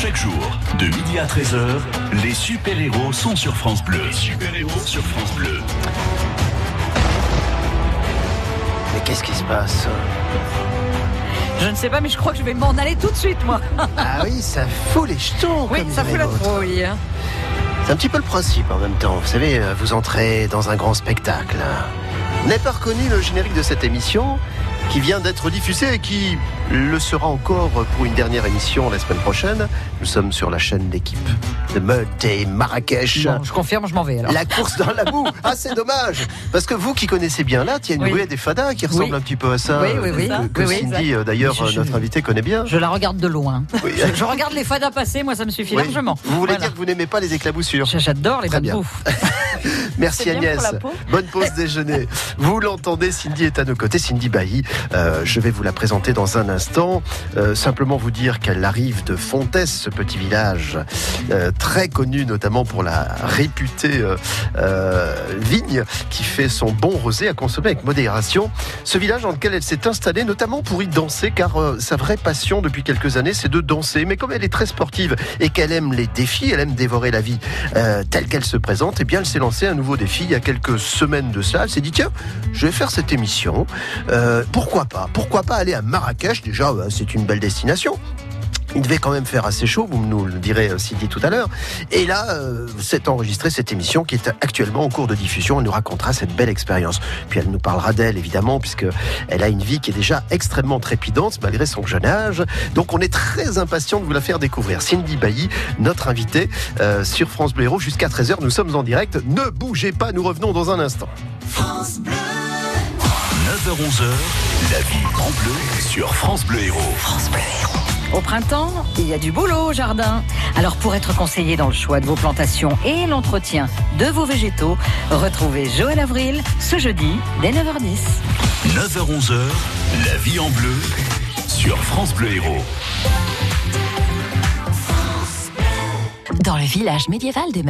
Chaque jour, de midi à 13h, les super-héros sont sur France Bleu. Les super-héros sur France Bleu. Mais qu'est-ce qui se passe Je ne sais pas, mais je crois que je vais m'en aller tout de suite, moi. Ah oui, ça fout les jetons. Oui, comme ça fout la trouille. hein. C'est un petit peu le principe en même temps. Vous savez, euh, vous entrez dans un grand spectacle. Vous n'avez pas reconnu le générique de cette émission qui vient d'être diffusée et qui le sera encore pour une dernière émission la semaine prochaine. Nous sommes sur la chaîne d'équipe de Meute et Marrakech. Bon, je confirme, je m'en vais alors. La course dans la boue. Ah, c'est dommage. Parce que vous qui connaissez bien là, il y a une Oui. ruée des fadas qui ressemble Oui. un petit peu à ça. Oui, oui, oui. Que, que Oui, oui, Cindy, euh, d'ailleurs, notre invité connaît bien. Je la regarde de loin. Oui. Je, je regarde les fadas passer, moi ça me suffit largement. Vous voulez Voilà. dire que vous n'aimez pas les éclaboussures J'adore les bonnes bouffes. Merci Agnès. Bonne pause déjeuner. Vous l'entendez, Cindy est à nos côtés. Cindy Bailly, euh, je vais vous la présenter dans un instant. Euh, simplement vous dire qu'elle arrive de Fontès, ce petit village euh, très connu notamment pour la réputée vigne qui fait son bon rosé à consommer avec modération. Ce village dans lequel elle s'est installée notamment pour y danser car sa vraie passion depuis quelques années c'est de danser. Mais comme elle est très sportive et qu'elle aime les défis, elle aime dévorer la vie telle qu'elle se présente, eh bien elle s'est lancée un nouveau défi il y a quelques semaines de ça. Elle s'est dit tiens, je vais faire cette émission. Euh, pourquoi pas? Pourquoi pas aller à Marrakech? Déjà, bah, c'est une belle destination. Il devait quand même faire assez chaud, vous nous le direz euh, Cindy tout à l'heure. Et là, euh, s'est enregistrée cette émission qui est actuellement en cours de diffusion. Elle nous racontera cette belle expérience. Puis elle nous parlera d'elle, évidemment, puisque elle a une vie qui est déjà extrêmement trépidante malgré son jeune âge. Donc on est très impatient de vous la faire découvrir. Cindy Bailly, notre invitée euh, sur France Bleu Héros jusqu'à 13h. Nous sommes en direct. Ne bougez pas, nous revenons dans un instant. 9h-11h, la vie en bleu sur France Bleu Héros. Au printemps, il y a du boulot au jardin. Alors pour être conseillé dans le choix de vos plantations et l'entretien de vos végétaux, retrouvez Joël Avril ce jeudi dès 9h10. 9h-11h, la vie en bleu sur France Bleu Héros. Dans le village médiéval des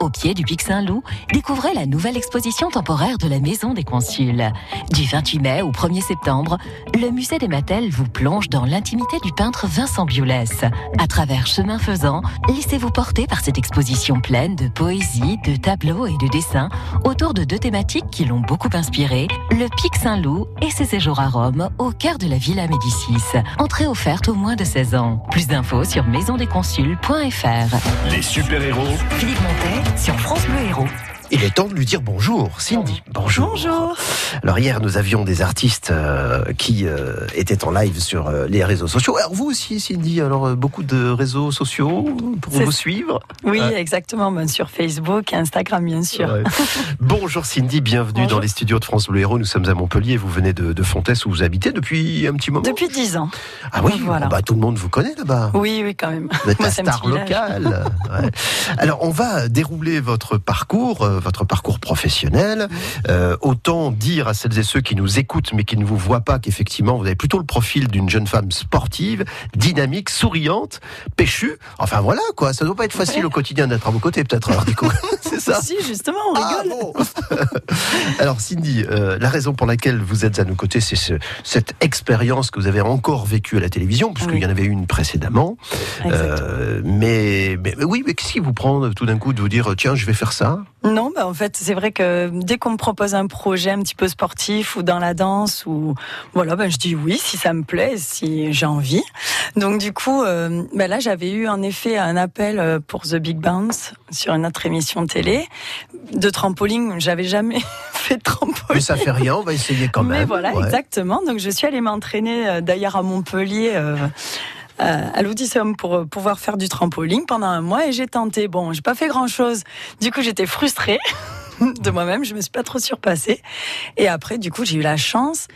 au pied du Pic Saint-Loup, découvrez la nouvelle exposition temporaire de la Maison des Consuls. Du 28 mai au 1er septembre, le musée des Matelles vous plonge dans l'intimité du peintre Vincent Biolès. À travers chemin faisant, laissez-vous porter par cette exposition pleine de poésie, de tableaux et de dessins autour de deux thématiques qui l'ont beaucoup inspiré, le Pic Saint-Loup et ses séjours à Rome, au cœur de la Villa Médicis. Entrée offerte aux moins de 16 ans. Plus d'infos sur maisondesconsuls.fr. Les super-héros Philippe Montet sur France Bleu Héros. Il est temps de lui dire bonjour, Cindy. Bonjour. Bonjour. Alors hier, nous avions des artistes euh, qui euh, étaient en live sur euh, les réseaux sociaux. Alors vous aussi, Cindy, alors beaucoup de réseaux sociaux pour vous suivre. Oui, exactement. sur Facebook et Instagram, bien sûr. Ouais. Bonjour Cindy, bienvenue Bonjour. dans les studios de France Bleu Héros. Nous sommes à Montpellier. Vous venez de, de Fontès où vous habitez depuis un petit moment. Depuis 10 ans. Ah oui, Voilà. bah, tout le monde vous connaît là-bas. Oui, oui, quand même. Vous êtes Moi, un star locale. Ouais. Alors, on va dérouler votre parcours, votre parcours professionnel. Euh, autant dire à celles et ceux qui nous écoutent mais qui ne vous voient pas qu'effectivement, vous avez plutôt le profil d'une jeune femme sportive, dynamique, souriante, péchue. Enfin voilà, quoi. Ça doit pas être facile au quotidien d'être à vos côtés, peut-être. Coup, c'est ça. Si, justement, on Ah, rigole. bon. Alors Cindy, euh, la raison pour laquelle vous êtes à nos côtés, c'est ce- cette expérience que vous avez encore vécue à la télévision, puisqu'il Oui. y en avait une précédemment. Euh, mais, mais, mais oui, mais qu'est-ce qui vous prend euh, tout d'un coup de vous dire tiens, je vais faire ça? Non, bah, en fait, c'est vrai que dès qu'on me propose un projet un petit peu sportif ou dans la danse, ou voilà, ben, je dis oui si ça me plaît, si j'ai envie. Donc du coup, euh, ben là, j'avais eu en effet un appel euh, pour The Big Bounce sur une autre émission télé de trampoline. J'avais jamais fait de trampoline. Mais ça fait rien, on va essayer quand même. Mais voilà, Ouais. exactement. Donc je suis allée m'entraîner euh, d'ailleurs à Montpellier. euh, à l'Auditorium pour euh, pouvoir faire du trampoline pendant un mois et j'ai tenté. Bon, j'ai pas fait grand chose. Du coup, j'étais frustrée de moi-même. Je me suis pas trop surpassée. Et après, du coup, j'ai eu la chance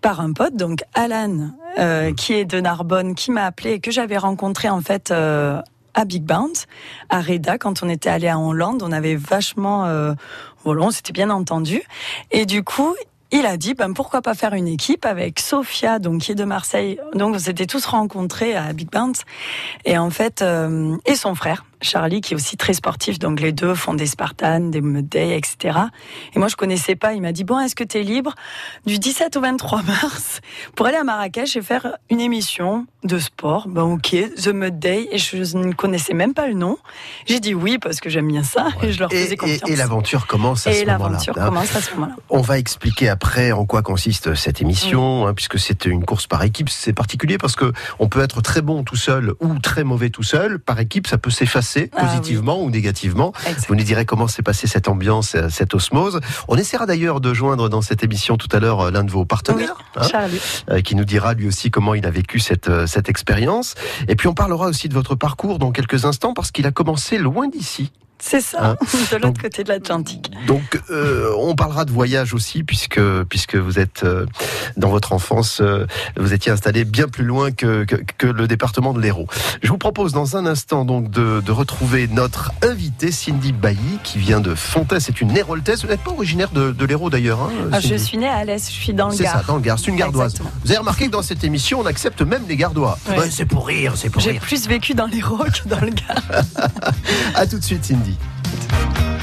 par un pote, donc Alan, euh, qui est de Narbonne, qui m'a appelé et que j'avais rencontré en fait euh, à Big Bounce, à Reda, quand on était allé à Hollande. On avait vachement, euh, voilà, on s'était bien entendu. Et du coup, il a dit, ben, pourquoi pas faire une équipe avec Sophia, donc, qui est de Marseille. Donc, on s'était tous rencontrés à Big Bounce. Et en fait, euh, et son frère, Charlie, qui est aussi très sportif. Donc les deux font des Spartans, des Day, etc. Et moi, je connaissais pas. Il m'a dit, bon, est-ce que tu es libre du 17 au 23 mars pour aller à Marrakech et faire une émission de sport? Ben ok, The Mud Day. Et je ne connaissais même pas le nom. J'ai dit oui parce que j'aime bien ça et je leur faisais confiance. Et, l'aventure commence à ce moment-là. Et l'aventure hein. commence à ce moment-là. On va expliquer après en quoi consiste cette émission, hein, puisque c'est une course par équipe. C'est particulier parce que on peut être très bon tout seul ou très mauvais tout seul. Par équipe, ça peut s'effacer Ah positivement ou négativement. Vous nous direz comment s'est passée cette ambiance, euh, cette osmose. On essaiera d'ailleurs de joindre dans cette émission tout à l'heure euh, l'un de vos Oui, partenaires. hein, Charlie. euh, qui nous dira lui aussi comment il a vécu cette, cette expérience. Et puis on parlera aussi de votre parcours dans quelques instants parce qu'il a commencé loin d'ici. C'est ça, Hein de l'autre Donc- côté de l'Atlantique. Donc euh, on parlera de voyage aussi puisque puisque vous êtes euh, dans votre enfance, euh, vous étiez installé bien plus loin que, que, que le département de l'Hérault. Je vous propose dans un instant donc de, de retrouver notre invitée Cindy Bailly qui vient de Fontaine. C'est une héroltaise. Vous n'êtes pas originaire de, de l'Hérault d'ailleurs. Hein, Ah, je suis née à Alès, je suis dans le C'est ça, Gard. dans le Gard. C'est une gardoise. Exactement. Vous avez remarqué que dans cette émission, on accepte même les gardois. Ouais. Ouais, c'est pour rire, c'est pour J'ai rire. plus vécu dans les que dans le Gard. À tout de suite, Cindy. vie.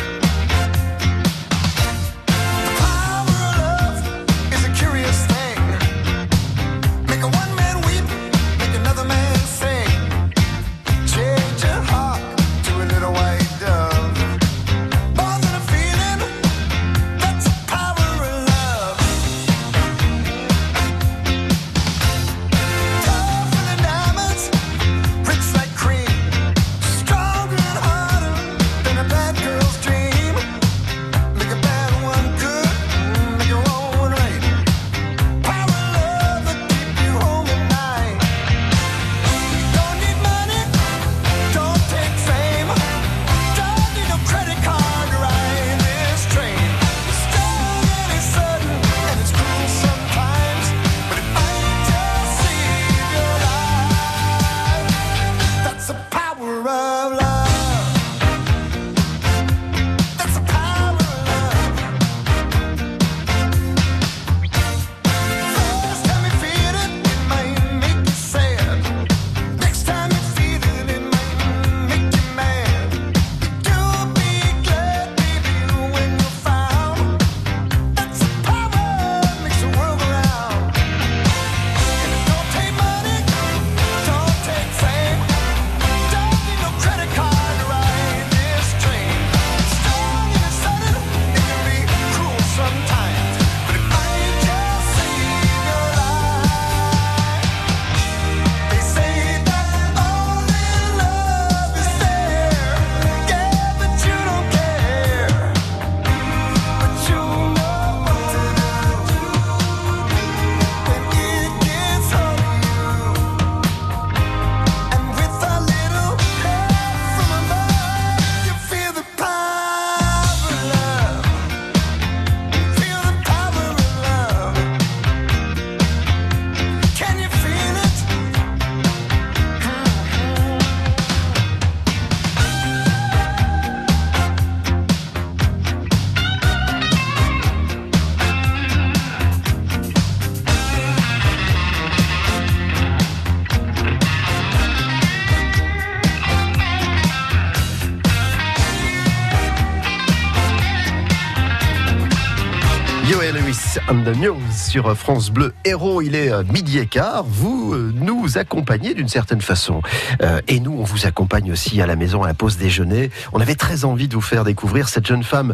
News sur France Bleu Héros. Il est euh, midi et quart. Vous euh, nous accompagnez d'une certaine façon. Euh, et nous, on vous accompagne aussi à la maison à la pause déjeuner. On avait très envie de vous faire découvrir cette jeune femme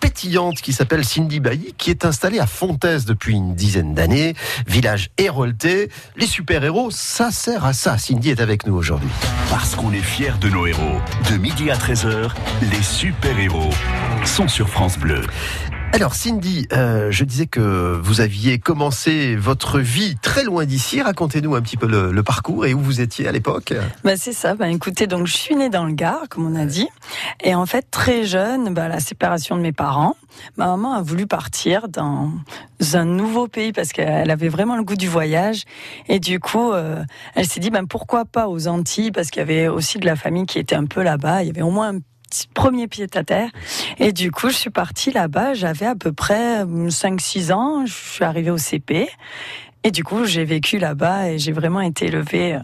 pétillante qui s'appelle Cindy Bailly, qui est installée à Fontaise depuis une dizaine d'années. Village hérolté. Les super-héros, ça sert à ça. Cindy est avec nous aujourd'hui. Parce qu'on est fiers de nos héros. De midi à 13h, les super-héros sont sur France Bleu. Alors Cindy, euh, je disais que vous aviez commencé votre vie très loin d'ici. Racontez-nous un petit peu le, le parcours et où vous étiez à l'époque. Bah, c'est ça. Bah, écoutez, donc je suis née dans le Gard, comme on a dit, et en fait très jeune, bah, la séparation de mes parents, ma maman a voulu partir dans un nouveau pays parce qu'elle avait vraiment le goût du voyage, et du coup, euh, elle s'est dit, ben pourquoi pas aux Antilles, parce qu'il y avait aussi de la famille qui était un peu là-bas. Il y avait au moins premier pied à terre. Et du coup, je suis partie là-bas. J'avais à peu près 5-6 ans. Je suis arrivée au CP. Et du coup, j'ai vécu là-bas et j'ai vraiment été élevée euh,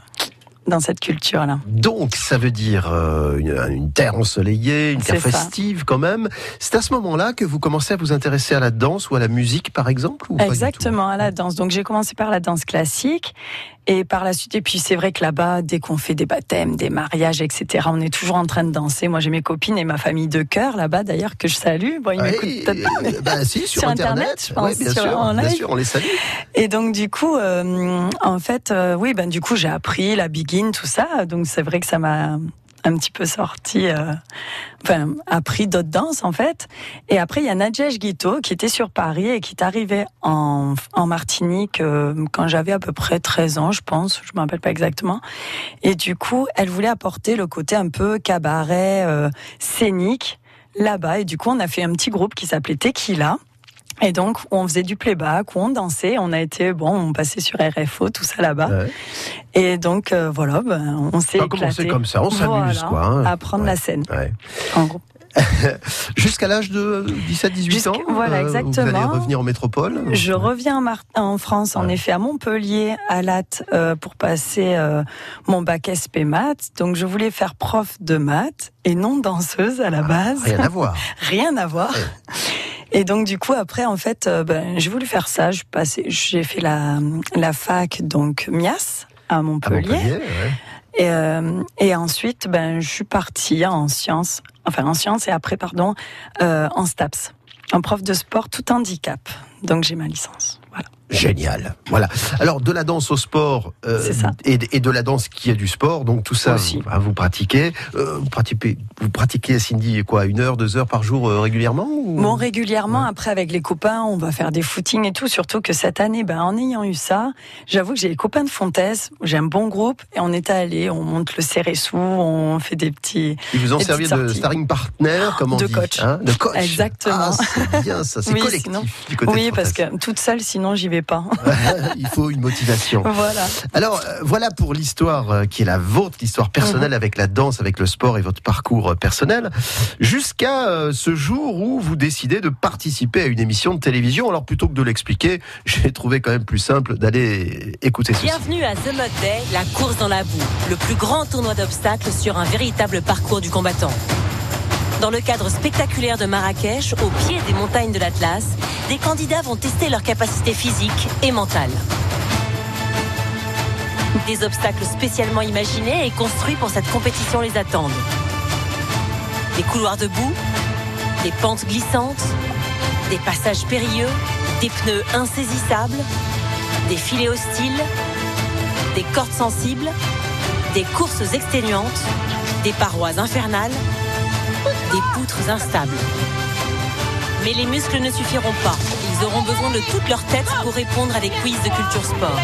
dans cette culture-là. Donc, ça veut dire euh, une, une terre ensoleillée, une terre ça. festive quand même. C'est à ce moment-là que vous commencez à vous intéresser à la danse ou à la musique, par exemple ou Exactement, à la danse. Donc j'ai commencé par la danse classique et par la suite, et puis c'est vrai que là-bas, dès qu'on fait des baptêmes, des mariages, etc., on est toujours en train de danser. Moi j'ai mes copines et ma famille de cœur là-bas d'ailleurs que je salue. Bon, ils Ouais, m'écoutent peut-être pas, mais- euh, bah, si, sur, Sur Internet, je pense, Ouais, bien sur- sûr, en bien sûr, on les salue. Et donc du coup, euh, en fait, euh, oui, ben du coup j'ai appris la begin, tout ça. Donc c'est vrai que ça m'a un petit peu sorti, euh, enfin appris d'autres danses en fait. Et après il y a Nadège Guito qui était sur Paris et qui est arrivée en, en Martinique euh, quand j'avais à peu près 13 ans, je pense, je me rappelle pas exactement. Et du coup, elle voulait apporter le côté un peu cabaret, euh, scénique là-bas. Et du coup, on a fait un petit groupe qui s'appelait Tequila. Et donc, on faisait du playback, où on dansait, on a été, bon, on passait sur RFO, tout ça là-bas. Ouais. Et donc, euh, voilà, ben, on s'est On a commencé éclaté. comme ça, on s'amuse, Voilà, quoi, hein. À prendre Ouais. la scène, Ouais. en gros. Jusqu'à l'âge de 17-18 Jusqu'à- ans voilà, euh, Vous allez exactement. revenir en métropole Je reviens en, en France, en Ouais. effet, à Montpellier, à Latte, euh, pour passer euh, mon bac SP maths. Donc, je voulais faire prof de maths et non danseuse à la base. Rien à voir. Rien à voir. Et donc du coup après en fait euh, ben, j'ai voulu faire ça. J'ai fait la, la fac donc Mias à À Montpellier. Montpellier, ouais. Et, euh, et ensuite ben je suis partie en sciences, enfin en sciences et après pardon euh, en STAPS, en prof de sport tout handicap. Donc j'ai ma licence. Génial. Voilà. Alors, de la danse au sport euh. Et, et de la danse qui est du sport, donc tout ça, Aussi. vous, ah, vous pratiquez. Euh, vous pratiquez. Vous pratiquez, Cindy, quoi, une heure, deux heures par jour euh, régulièrement ou- Bon, régulièrement, Ouais. après, avec les copains, on va faire des footings et tout. Surtout que cette année, ben, en ayant eu ça, j'avoue que j'ai les copains de Fontaise, j'ai un bon groupe, et on est allé, on monte le Céressou, on fait des petits. Ils vous ont servi de starring partner, comme on De dit coach. hein, De coach. Exactement. Ah, c'est bien ça, c'est Oui, collectif sinon- du côté Oui, de parce que toute seule, sinon, j'y vais pas. Il faut une motivation. voilà. Alors euh, voilà pour l'histoire euh, qui est la vôtre, l'histoire personnelle Mhm. avec la danse, avec le sport et votre parcours euh, personnel, jusqu'à ce jour où vous décidez de participer à une émission de télévision. Alors plutôt que de l'expliquer, j'ai trouvé quand même plus simple d'aller écouter ceci. Bienvenue à The Mud Day, la course dans la boue, le plus grand tournoi d'obstacles sur un véritable parcours du combattant. Dans le cadre spectaculaire de Marrakech, au pied des montagnes de l'Atlas, des candidats vont tester leurs capacités physiques et mentales. Des obstacles spécialement imaginés et construits pour cette compétition les attendent. Des couloirs de boue, des pentes glissantes, des passages périlleux, des pneus insaisissables, des filets hostiles, des cordes sensibles, des courses exténuantes, des parois infernales, des poutres instables. Mais les muscles ne suffiront pas. Ils auront besoin de toute leur tête pour répondre à des quiz de culture sport.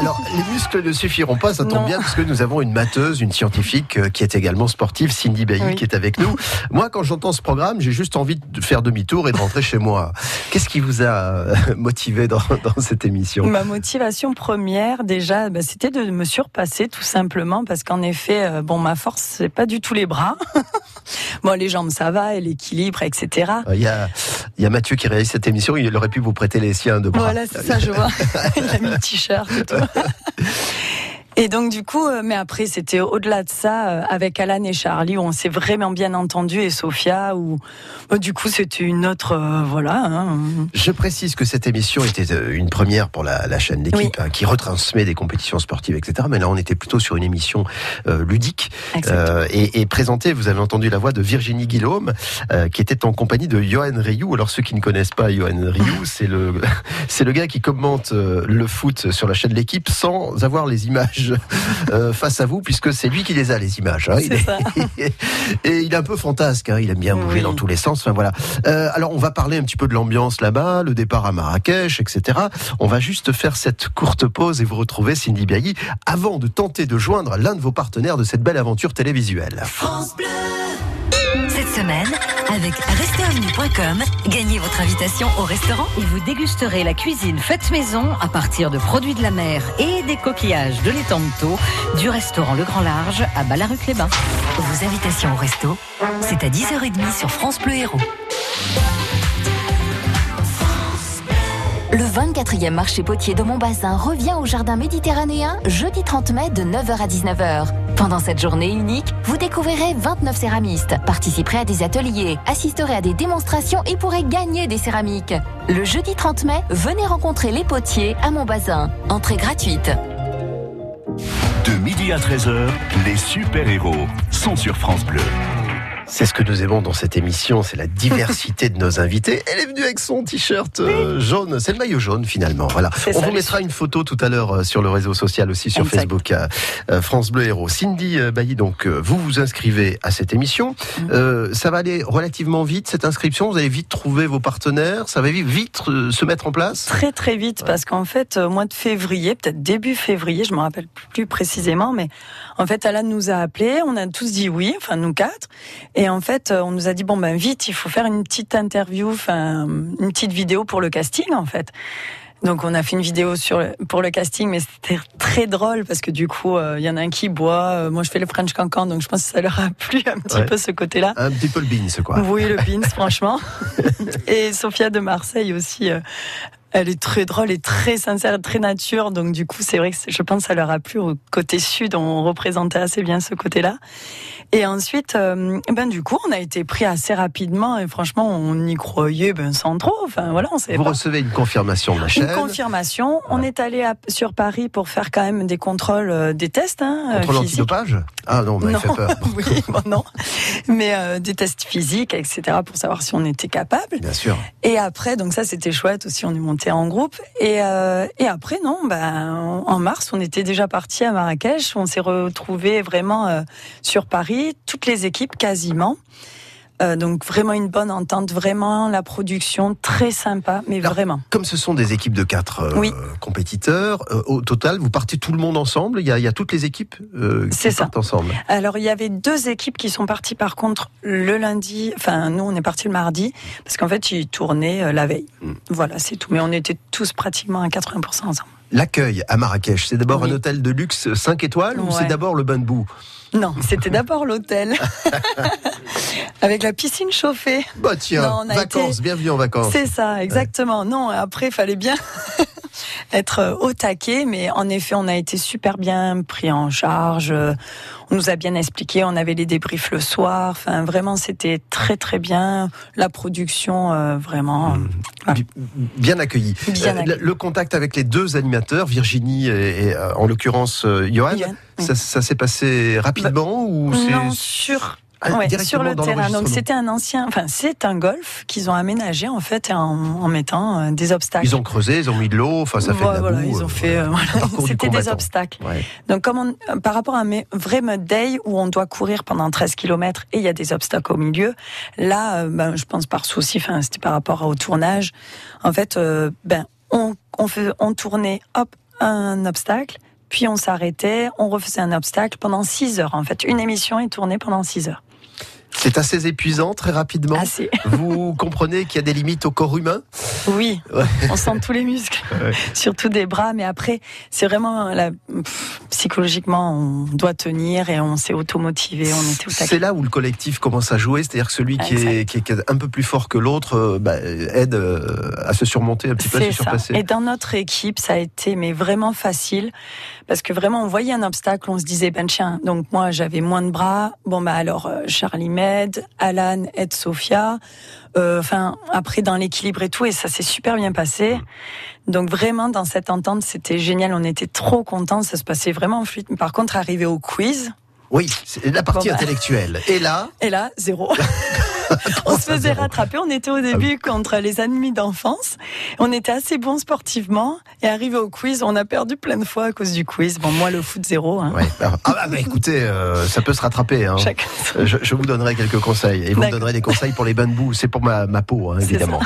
Alors les muscles ne suffiront pas, ça tombe Non. bien parce que nous avons une mateuse, une scientifique euh, qui est également sportive, Cindy Bailly, Oui. qui est avec nous. Moi, quand j'entends ce programme, j'ai juste envie de faire demi-tour et de rentrer chez moi. Qu'est-ce qui vous a euh, motivé dans, dans cette émission? Ma motivation première, déjà, bah, c'était de me surpasser, tout simplement, parce qu'en effet, euh, bon, ma force, c'est pas du tout les bras. bon, les jambes, ça va, et l'équilibre, etc. Il y, a, il y a Mathieu qui réalise cette émission, il aurait pu vous prêter les siens de bras. Voilà, c'est ça, je vois. Il a mis le t-shirt tout. Et donc du coup, euh, mais après c'était au-delà de ça euh, avec Alan et Charlie où on s'est vraiment bien entendu et Sophia où bah, du coup c'était une autre euh, voilà. hein. Je précise que cette émission était euh, une première pour la, la chaîne d'équipe Oui. hein, qui retransmet des compétitions sportives, etc. Mais là, on était plutôt sur une émission euh, ludique euh, et, et présentée. Vous avez entendu la voix de Virginie Guillaume, euh, qui était en compagnie de Johan Rioux. Alors ceux qui ne connaissent pas Johan Rioux, c'est le c'est le gars qui commente le foot sur la chaîne l'équipe sans avoir les images euh, face à vous, puisque c'est lui qui les a les images. hein. Il C'est est- ça. et il est un peu fantasque, hein, il aime bien bouger Oui. dans tous les sens. Enfin voilà. Euh, alors on va parler un petit peu de l'ambiance là-bas, le départ à Marrakech, etc. On va juste faire cette courte pause et vous retrouver Cindy Biailly avant de tenter de joindre l'un de vos partenaires de cette belle aventure télévisuelle. Cette semaine, avec gagnez votre invitation au restaurant. Et vous dégusterez la cuisine faite maison à partir de produits de la mer et des coquillages de l'étang de du restaurant Le Grand Large à Ballaruc-les-Bains. Vos invitations au resto, c'est à 10h30 sur France Bleu Héros. Le 24e marché potier de Montbazin revient au jardin méditerranéen jeudi 30 mai de 9h à 19h. Pendant cette journée unique, vous découvrirez 29 céramistes, participerez à des ateliers, assisterez à des démonstrations et pourrez gagner des céramiques. Le jeudi 30 mai, venez rencontrer les potiers à Montbazin. Entrée gratuite. De midi à 13h, les super-héros sont sur France Bleu. C'est ce que nous aimons dans cette émission, c'est la diversité de nos invités. Elle est venue avec son t-shirt euh, jaune, c'est le maillot jaune finalement. Voilà. On ça, vous mettra une photo tout à l'heure euh, sur le réseau social aussi sur Exact. Facebook euh, France Bleu Héros. Cindy Bailly, donc vous vous inscrivez à cette émission. Mhm. Euh, ça va aller relativement vite cette inscription. Vous allez vite trouver vos partenaires. Ça va vite, vite euh, se mettre en place. Très très vite parce qu'en fait au mois de février, peut-être début février, je me rappelle plus précisément, mais en fait Alan nous a appelés, on a tous dit oui, enfin nous quatre, et en fait euh, on nous a dit bon ben vite, il faut faire une petite interview, enfin une petite vidéo pour le casting en fait. Donc on a fait une vidéo sur le- pour le casting, mais c'était très drôle parce que du coup euh, il y en a un qui boit, euh, moi je fais le French Cancan, donc je pense que ça leur a plu un petit Ouais. peu ce côté-là. Un petit peu le beans, quoi. Oui, le Beans, franchement. Et Sophia de Marseille aussi. euh, Elle est très drôle et très sincère, très nature. Donc, du coup, c'est vrai que je pense que ça leur a plu au côté sud. On représentait assez bien ce côté-là. Et ensuite, euh, ben, du coup, on a été pris assez rapidement. Et franchement, on y croyait, ben, sans trop. Enfin, voilà, on Vous pas. recevez une confirmation de la chaîne. Une confirmation. On est allé à- sur Paris pour faire quand même des contrôles, euh, des tests, hein, euh, Contrôle antidopage? Ah non, mais Non. fait peur. oui, bon, non. Mais euh, des tests physiques, etc., pour savoir si on était capable. Bien sûr. Et après, donc ça, c'était chouette aussi. On est monté en groupe. Et, euh, et après, non, ben, en mars, on était déjà parti à Marrakech. On s'est retrouvés vraiment euh, sur Paris, toutes les équipes quasiment. Euh, donc vraiment une bonne entente, vraiment la production très sympa, mais Alors, vraiment. Comme ce sont des équipes de quatre euh, Oui. compétiteurs, euh, au total, vous partez tout le monde ensemble il y a, il y a toutes les équipes qui C'est ça. partent ensemble. Alors il y avait deux équipes qui sont parties par contre le lundi, enfin nous on est partis le mardi parce qu'en fait ils tournaient la veille. Mm. Voilà, c'est tout. Mais on était tous pratiquement à 80% ensemble. L'accueil à Marrakech, c'est d'abord Oui. un hôtel de luxe 5 étoiles ou c'est d'abord le bain de boue? Non, c'était d'abord l'hôtel avec la piscine chauffée. Bah tiens, Non, on a vacances, été- bienvenue en vacances. C'est ça, exactement. Non, après, il fallait bien être euh, au taquet, mais en effet, on a été super bien pris en charge. Euh, On nous a bien expliqué, on avait les débriefs le soir. Enfin, vraiment, c'était très très bien. La production, euh, vraiment. Bi- Bien accueilli. Bien accueilli. le contact avec les deux animateurs, Virginie et, et, en l'occurrence Johan, oui. ça, s'est passé rapidement ou c'est Non, sur. Ah, Ouais, directement sur le dans terrain. Donc c'était un ancien, enfin c'est un golf qu'ils ont aménagé en fait en, en mettant euh, des obstacles. Ils ont creusé, ils ont mis de l'eau, enfin ça fait de la voilà, boue. ils euh, ont fait. euh, voilà. parcours du C'était des obstacles. Ouais. Donc, comme on- euh, par rapport à un vrai mode day où on doit courir pendant 13 km et il y a des obstacles au milieu, là, euh, ben, je pense par souci, enfin, c'était par rapport au tournage. En fait, euh, ben, on, on, fait, on tournait, hop, un obstacle, puis on s'arrêtait, on refaisait un obstacle pendant 6 heures. En fait, une émission est tournée pendant 6 heures. C'est assez épuisant très rapidement. Assez. Vous comprenez qu'il y a des limites au corps humain Oui, Ouais. on sent tous les muscles, Ouais. surtout des bras, mais après, c'est vraiment la, pff, psychologiquement, on doit tenir et on s'est automotivé, on était au taquet. C'est là où le collectif commence à jouer, c'est-à-dire que celui qui est, qui un peu plus fort que l'autre euh, bah, aide euh, à se surmonter un petit peu, à se surpasser. Et dans notre équipe, ça a été mais vraiment facile parce que vraiment on voyait un obstacle, on se disait ben tiens, donc moi j'avais moins de bras, bon bah alors euh, Charlie m'aide, Alan aide Sophia, Euh, enfin après dans l'équilibre et tout et ça s'est super bien passé. Donc vraiment dans cette entente c'était génial, on était trop contents, ça se passait vraiment fluide. Par contre arrivé au quiz Oui, c'est la partie Bon, bah. intellectuelle. Et là, et là zéro. on se faisait rattraper. On était au début Ah contre les ennemis d'enfance. On était assez bons sportivement. Et arrivé au quiz, on a perdu plein de fois à cause du quiz. Bon, moi, le foot zéro. Hein. ouais. ah bah, bah, écoutez, euh, ça peut se rattraper. Hein. Chacun. Je, je vous donnerai quelques conseils. Et vous me donnerez des conseils pour les bains de boue. C'est pour ma, ma peau, hein, évidemment.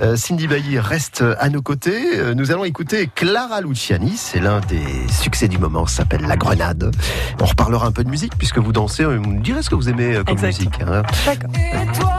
Euh, Cindy Bailly reste à nos côtés. Euh, Nous allons écouter Clara Luciani. C'est l'un des succès du moment. Ça s'appelle La Grenade. On reparlera un peu de musique puisque vous dansez. Vous nous direz ce que vous aimez comme musique. hein. D'accord.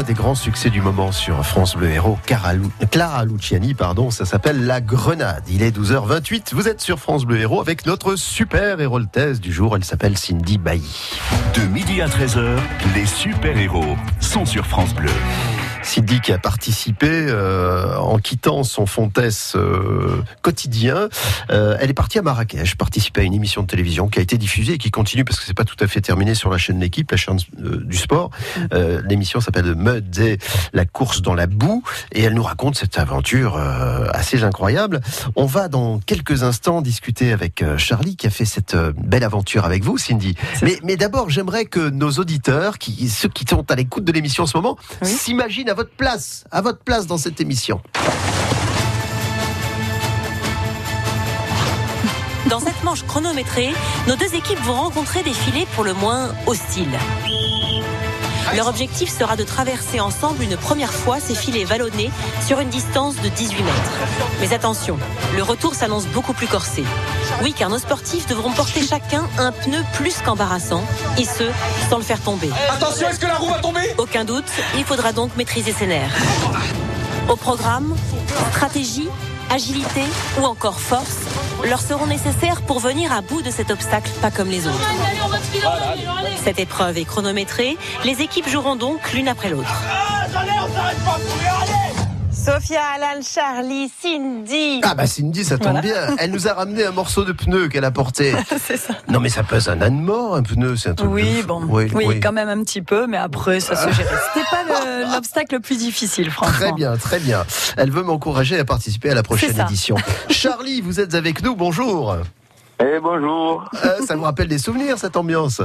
Un des grands succès du moment sur France Bleu Héros, Clara Luciani, pardon, ça s'appelle La Grenade. Il est 12h28, vous êtes sur France Bleu Héros avec notre super héroltaise du jour, elle s'appelle Cindy Bailly. De midi à 13h, les super-héros sont sur France Bleu. Cindy qui a participé euh, en quittant son Fontès euh, quotidien. Euh, elle est partie à Marrakech, participer à une émission de télévision qui a été diffusée et qui continue parce que c'est pas tout à fait terminé sur la chaîne L'équipe, la chaîne euh, du sport. L'émission s'appelle Mud et la course dans la boue et elle nous raconte cette aventure assez incroyable. On va dans quelques instants discuter avec Charlie qui a fait cette belle aventure avec vous, Cindy. Mais, mais d'abord, j'aimerais que nos auditeurs, qui, ceux qui sont à l'écoute de l'émission en ce moment, Oui. s'imaginent votre place, à votre place dans cette émission. Dans cette manche chronométrée, nos deux équipes vont rencontrer des filets pour le moins hostiles. Leur objectif sera de traverser ensemble une première fois ces filets vallonnés sur une distance de 18 mètres. Mais attention, le retour s'annonce beaucoup plus corsé. Oui, car nos sportifs devront porter chacun un pneu plus qu'embarrassant, et ce, sans le faire tomber. Attention, est-ce que la roue va tomber? Aucun doute, il faudra donc maîtriser ses nerfs. Au programme, stratégie, agilité ou encore force leur seront nécessaires pour venir à bout de cet obstacle pas comme les autres. Cette épreuve est chronométrée, les équipes joueront donc l'une après l'autre. Sophia, Alan, Charlie, Cindy. Ah bah Cindy, ça tombe Voilà. bien. Elle nous a ramené un morceau de pneu qu'elle a porté. C'est ça. Non mais ça pèse un âne mort, un pneu, c'est un truc Oui, bon. Oui, Oui, oui. quand même un petit peu, mais après, ça se gère. C'était pas le- l'obstacle le plus difficile, franchement. Très bien, très bien. Elle veut m'encourager à participer à la prochaine édition. Charlie, vous êtes avec nous, bonjour. Eh bonjour. Euh, ça vous rappelle des souvenirs, cette ambiance?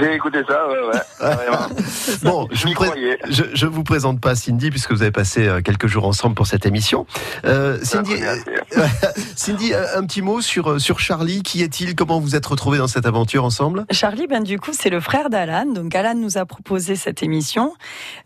J'ai écouté ça, ouais, ouais. Bon, je vous, pré- croyais. je, je vous présente pas Cindy, puisque vous avez passé euh, quelques jours ensemble pour cette émission. Euh, Cindy, euh, Cindy, un petit mot sur, sur Charlie. Qui est-il? Comment vous êtes retrouvés dans cette aventure ensemble? Charlie, ben du coup, c'est le frère d'Alan. Donc Alan nous a proposé cette émission,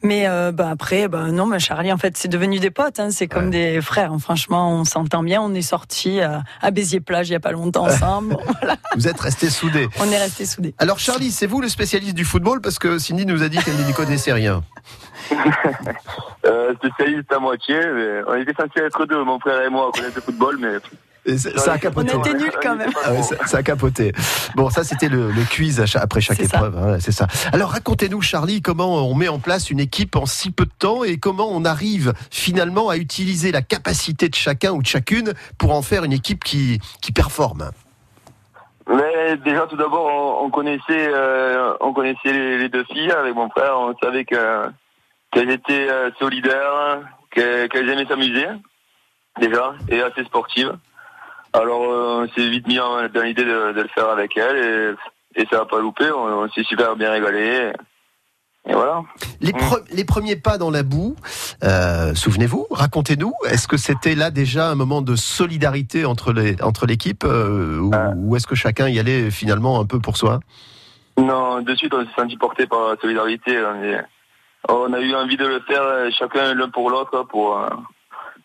mais euh, ben après, ben non, mais Charlie, en fait, c'est devenu des potes. Hein, c'est comme des frères. hein. Franchement, on s'entend bien. On est sortis à, à Béziers plage il y a pas longtemps ensemble. voilà, Vous êtes restés soudés. on est restés soudés. Alors Charlie, c'est vous le spécialiste du football parce que Cindy nous a dit qu'elle n'y connaissait rien. Euh, spécialiste à moitié, mais on était censé être deux, mon frère et moi, à connaître le football, mais. Et ça a On capoté. était nuls quand même. Ah ouais, ça, ça a capoté. Bon, ça c'était le, le quiz après chaque épreuve, hein, c'est ça. Alors racontez-nous, Charlie, comment on met en place une équipe en si peu de temps et comment on arrive finalement à utiliser la capacité de chacun ou de chacune pour en faire une équipe qui, qui performe? Mais déjà, tout d'abord, on, on connaissait, euh, on connaissait les, deux filles avec mon frère. On savait que- qu'elles étaient euh, solidaires, que- qu'elles aimaient s'amuser, déjà, et assez sportives. Alors, euh, on s'est vite mis dans l'idée de, le faire avec elles, et, ça n'a pas loupé. On, s'est super bien régalé. Voilà. Les, pre- les premiers pas dans la boue, euh, souvenez-vous, racontez-nous, est-ce que c'était là déjà un moment de solidarité entre l'équipe euh, ou, ou est-ce que chacun y allait finalement un peu pour soi? Non, de suite, on s'est senti porté par la solidarité. On est, on a eu envie de le faire euh, chacun l'un pour l'autre pour.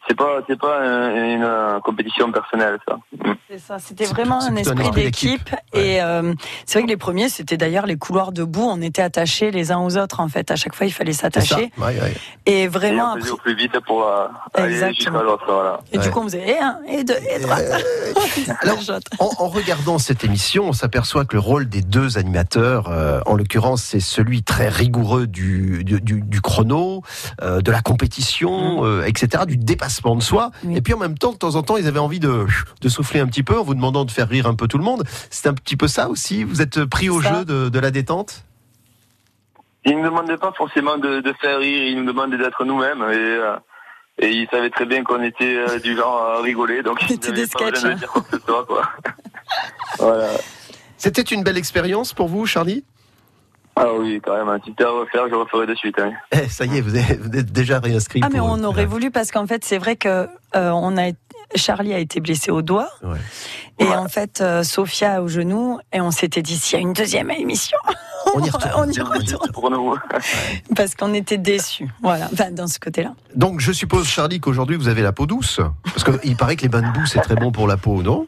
Euh, c'est pas, c'est pas un- une, euh, compétition personnelle, ça. Mm. C'est ça, c'était vraiment un esprit d'équipe. Et euh, c'est vrai que les premiers, c'était d'ailleurs les couloirs debout, on était attachés les uns aux autres en fait. À chaque fois, il fallait s'attacher. Ouais, ouais. Et Et vraiment, on après, faisait au plus vite pour euh, aller Exactement. jusqu'à l'autre, voilà. et Ouais. du coup, on faisait et un, et deux, et trois. Alors, En, en regardant cette émission, on s'aperçoit que le rôle des deux animateurs, euh, en l'occurrence, c'est celui très rigoureux du, du, du- du chrono, euh, de la compétition, euh, etc., du dépassement de soi. Oui. Et puis en même temps, de temps en temps, ils avaient envie de, de souffler un petit peu en vous demandant de faire rire un peu tout le monde. C'est un petit peu ça aussi Vous êtes pris au Ça. jeu de, de la détente? Ils ne nous demandaient pas forcément de, de faire rire, ils nous demandaient d'être nous-mêmes. Et, euh, et ils savaient très bien qu'on était euh, du genre à rigoler, donc ils C'était n'avaient des pas besoin sketchs, de dire quoi que ce soit, quoi. voilà. C'était une belle expérience pour vous, Charlie? Ah oui, quand même, si c'était à refaire, je referais de suite. hein. Eh, Ça y est, vous êtes, vous êtes déjà réinscrit. Ah mais on aurait voulu parce qu'en fait c'est vrai que euh, on a Charlie a été blessé au doigt Ouais. et en fait euh, Sophia au genou et on s'était dit s'il y a une deuxième émission On y retourne. on y retourne Pour nous. parce qu'on était déçus voilà enfin, dans ce côté-là Donc je suppose, Charlie, qu'aujourd'hui vous avez la peau douce Parce qu'il paraît que les bains de boue, c'est très bon pour la peau, non?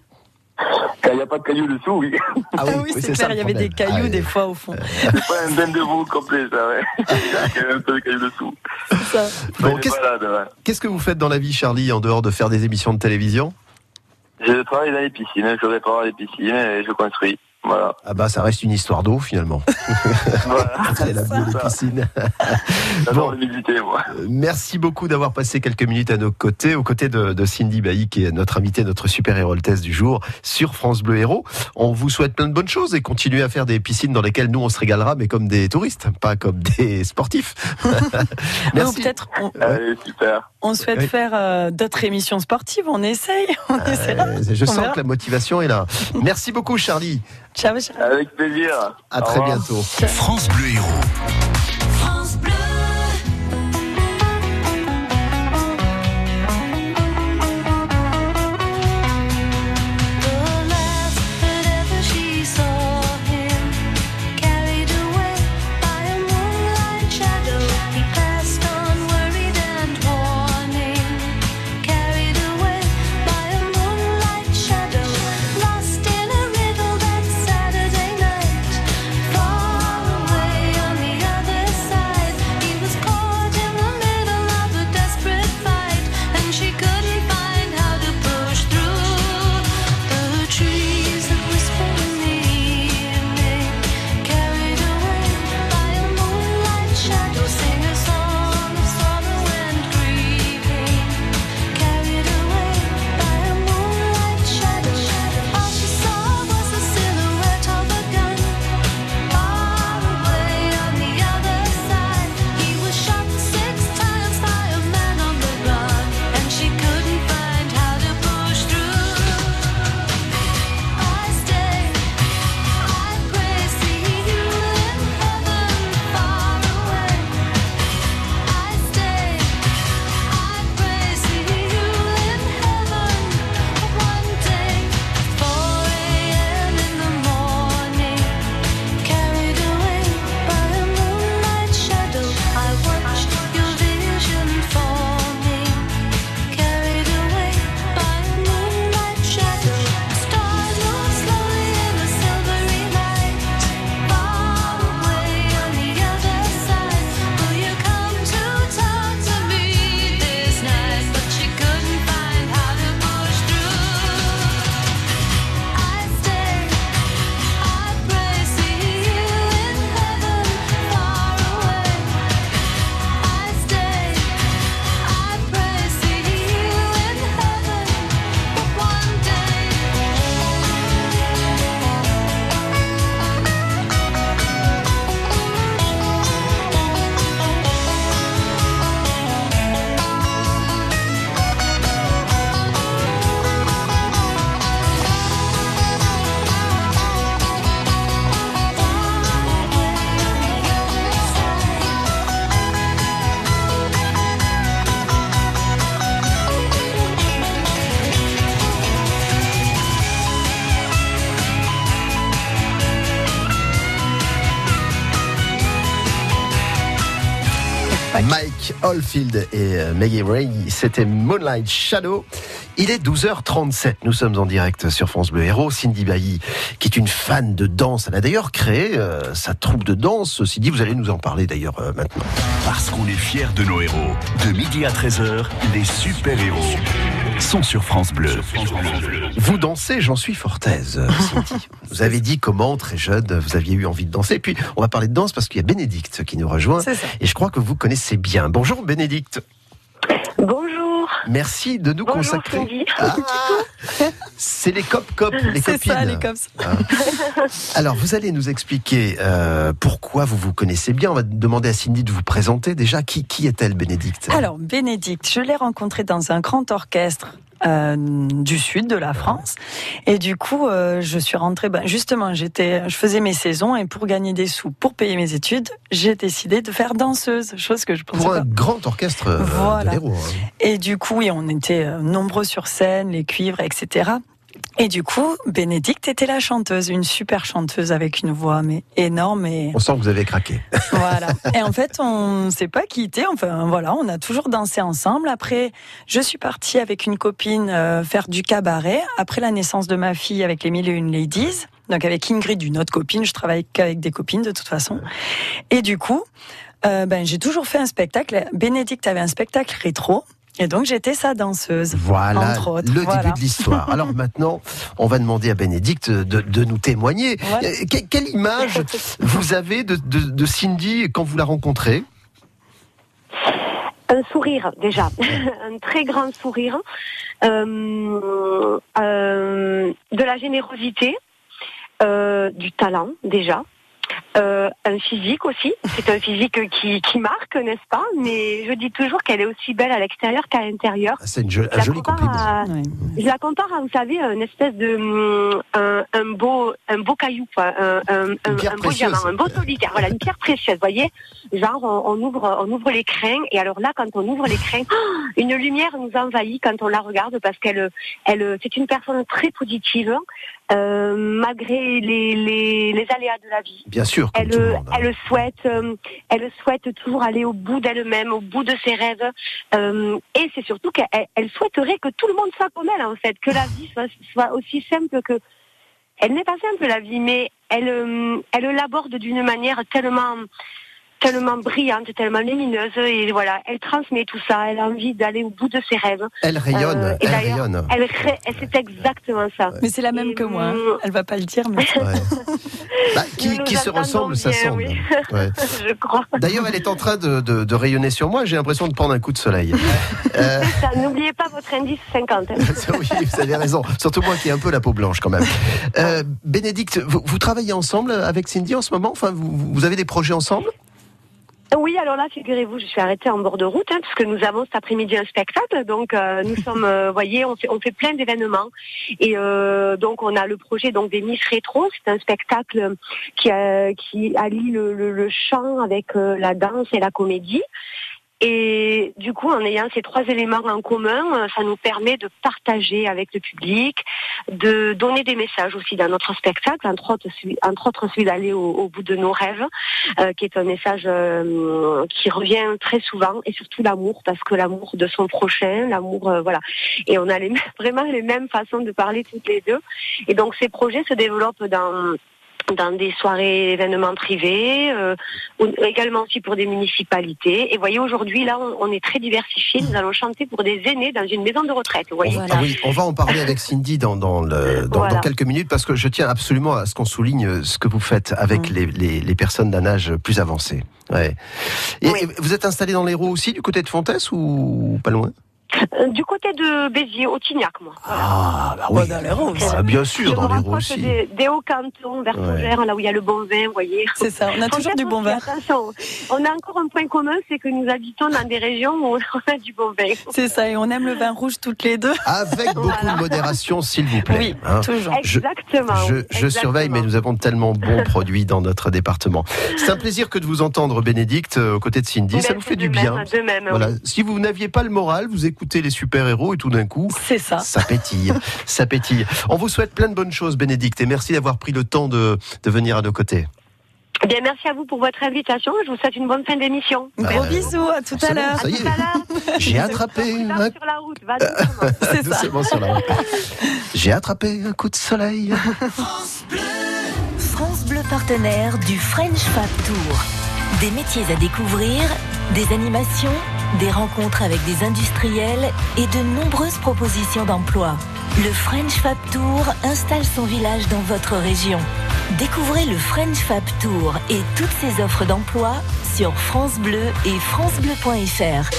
Quand il n'y a pas de cailloux dessous, oui. Ah Ah oui, c'est ça, clair il y avait des cailloux Ah, des fois au fond C'est pas un bain de vous complet, ça, ouais. Il y a un peu de cailloux dessous. Ça. Bon, qu'est-ce ouais. qu'est-ce que vous faites dans la vie, Charlie, en dehors de faire des émissions de télévision? Je travaille dans les piscines, je répare les piscines et je construis. Voilà. Ah bah ça reste une histoire d'eau finalement. voilà. C'est la vie des ça. piscines. J'adore Bon. visiter, moi. Euh, Merci beaucoup d'avoir passé quelques minutes à nos côtés, aux côtés de, de Cindy Bailly, qui est notre invitée, notre super héroltesse du jour sur France Bleu Héros. On vous souhaite plein de bonnes choses et continuez à faire des piscines dans lesquelles nous on se régalera, mais comme des touristes, pas comme des sportifs. Merci. peut-être on, Allez, super. on souhaite Oui. faire euh, d'autres émissions sportives on essaye on essaiera Euh, je On sens verra. que la motivation est là. Merci beaucoup, Charlie. Ciao Charlie. Avec plaisir. À Au très revoir. bientôt. France Bleu Héros. Oldfield et euh, Maggie Ray, c'était Moonlight Shadow. Il est 12h37, nous sommes en direct sur France Bleu Héros. Cindy Bailly, qui est une fan de danse, elle a d'ailleurs créé euh, sa troupe de danse. Cindy, vous allez nous en parler d'ailleurs euh, maintenant. Parce qu'on est fiers de nos héros. De midi à 13h, les super-héros sont sur France Bleu. Vous dansez, j'en suis fort aise, euh, Cindy. vous avez dit comment, très jeune, vous aviez eu envie de danser. Puis, on va parler de danse parce qu'il y a Bénédicte qui nous rejoint. C'est ça. Et je crois que vous connaissez bien. Bonjour Bénédicte. Merci de nous Bonjour, consacrer. Ah, c'est les cop cop, les C'est copines. ça, les cops. Alors, vous allez nous expliquer euh, pourquoi vous vous connaissez bien. On va demander à Cindy de vous présenter. Déjà, qui, qui est-elle, Bénédicte? Alors, Bénédicte, je l'ai rencontré dans un grand orchestre. Euh, du sud de la France et du coup euh, je suis rentrée ben, justement j'étais je faisais mes saisons et pour gagner des sous pour payer mes études j'ai décidé de faire danseuse chose que je pensais Pour pas un grand orchestre euh, Voilà. de l'Hérault. hein. Et du coup, oui, on était nombreux sur scène, les cuivres, etc. Et du coup, Bénédicte était la chanteuse, une super chanteuse avec une voix mais énorme et On sent que vous avez craqué. voilà. Et en fait, on ne s'est pas quitté. Enfin, voilà, on a toujours dansé ensemble. Après, je suis partie avec une copine euh, faire du cabaret. Après la naissance de ma fille avec les Mille et une Ladies. Donc avec Ingrid, une autre copine. Je travaille qu'avec des copines de toute façon. Et du coup, euh, ben, j'ai toujours fait un spectacle. Bénédicte avait un spectacle rétro. Et donc j'étais sa danseuse. Voilà Entre autres, le voilà. début de l'histoire. Alors maintenant, on va demander à Bénédicte de, de nous témoigner. Euh, que- quelle image vous avez de, de- de Cindy quand vous la rencontrez? Un sourire déjà, un très grand sourire, Euh, euh, de la générosité, euh, du talent déjà. Euh, un physique aussi, c'est un physique qui, qui marque, n'est-ce pas? Mais je dis toujours qu'elle est aussi belle à l'extérieur qu'à l'intérieur. Ah, C'est une jo- Je un la joli compare compliment. à- Ouais. Je la compare à, vous savez, une espèce de hum, un, un beau un beau caillou, quoi, un, un, un- pierre un beau diamant, un beau solitaire, voilà, une pierre précieuse, vous voyez. Genre, on, on ouvre on ouvre les crins et alors là, quand on ouvre les crins, une lumière nous envahit quand on la regarde parce qu'elle elle c'est une personne très positive euh, malgré les, les les aléas de la vie. Bien sûr, Elle, le monde. hein. elle souhaite, euh, elle souhaite toujours aller au bout d'elle-même, au bout de ses rêves. Euh, et c'est surtout qu'elle elle souhaiterait que tout le monde soit comme elle, en fait, que la vie soit, soit aussi simple que. Elle n'est pas simple la vie, mais elle, euh, elle l'aborde d'une manière tellement, tellement brillante, tellement lumineuse, et voilà, elle transmet tout ça. Elle a envie d'aller au bout de ses rêves. Elle rayonne, Euh, et elle rayonne. Elle, c'est exactement ça. Mais c'est la même Et, que moi. hein. hum, Elle va pas le dire, mais Ouais. Bah, qui se ressemble, ça semble. oui. Ouais. Je crois. D'ailleurs, elle est en train de, de- de rayonner sur moi. J'ai l'impression de prendre un coup de soleil. Euh, Ça, N'oubliez pas votre indice 50. hein. ça, oui, vous avez raison. Surtout moi qui ai un peu la peau blanche quand même. Euh, Bénédicte, vous, vous travaillez ensemble avec Cindy en ce moment? Enfin, vous, vous avez des projets ensemble? Oui, alors là, figurez-vous, je suis arrêtée en bord de route, hein, puisque nous avons cet après-midi un spectacle. Donc, euh, nous sommes, euh, voyez, on fait, on fait plein d'événements. Et euh, donc, on a le projet donc des Miss Rétro. C'est un spectacle qui, euh, qui allie le, le- le chant avec euh, la danse et la comédie. Et du coup, en ayant ces trois éléments en commun, euh, ça nous permet de partager avec le public, de donner des messages aussi dans notre spectacle, entre autres celui, celui d'aller au, bout de nos rêves, euh, qui est un message euh, qui revient très souvent, et surtout l'amour, parce que l'amour de son prochain, l'amour, euh, voilà. Et on a les, vraiment les mêmes façons de parler toutes les deux. Et donc ces projets se développent dans dans des soirées événements privés, euh, également aussi pour des municipalités. Et voyez, aujourd'hui, là, on, on est très diversifié. Nous allons chanter pour des aînés dans une maison de retraite. Vous voyez. On- ah oui, on va en parler avec Cindy dans, dans, le- dans- Voilà. dans quelques minutes parce que je tiens absolument à ce qu'on souligne ce que vous faites avec Mm. les, les- les personnes d'un âge plus avancé. Ouais. Et, Oui. et vous êtes installé dans l'Hérault aussi, du côté de Fontès ou pas loin? Euh, Du côté de Béziers, au Tignac, moi. Voilà. Ah, bah Ouais, dans l'Hérault aussi. Ah, bien sûr, Je dans rapproche aussi. des, des hauts cantons, vers Ouais. Là où il y a le bon vin, vous voyez. c'est ça. On a toujours du bon vin. Attention, on a encore un point commun, c'est que nous habitons dans des régions où on a du bon vin. C'est ça. Et on aime le vin rouge toutes les deux. Avec beaucoup Voilà. de modération, s'il vous plaît. Oui, hein. toujours. Exactement. Je, oui, je surveille, mais nous avons de tellement bons produits dans notre département. C'est un plaisir que de vous entendre, Bénédicte, euh, aux côtés de Cindy. Ça Ben, nous c'est fait du bien. même, de même, Voilà. oui. Si vous n'aviez pas le moral, vous écoutez les super-héros et tout d'un coup, C'est ça. ça pétille. ça pétille. On vous souhaite plein de bonnes choses, Bénédicte, et merci d'avoir pris le temps de, de venir à nos côtés. bien, merci à vous pour votre invitation. Je vous souhaite une bonne fin d'émission. Gros bisous, à tout à l'heure. ça y À tout à l'heure. J'ai attrapé un sur la route, va doucement. C'est ça. Doucement sur la route. J'ai attrapé un coup de soleil. France Bleu partenaire du French Fab Tour. Des métiers à découvrir, des animations, des rencontres avec des industriels et de nombreuses propositions d'emploi. Le French Fab Tour installe son village dans votre région. Découvrez le French Fab Tour et toutes ses offres d'emploi sur France Bleu et francebleu.fr.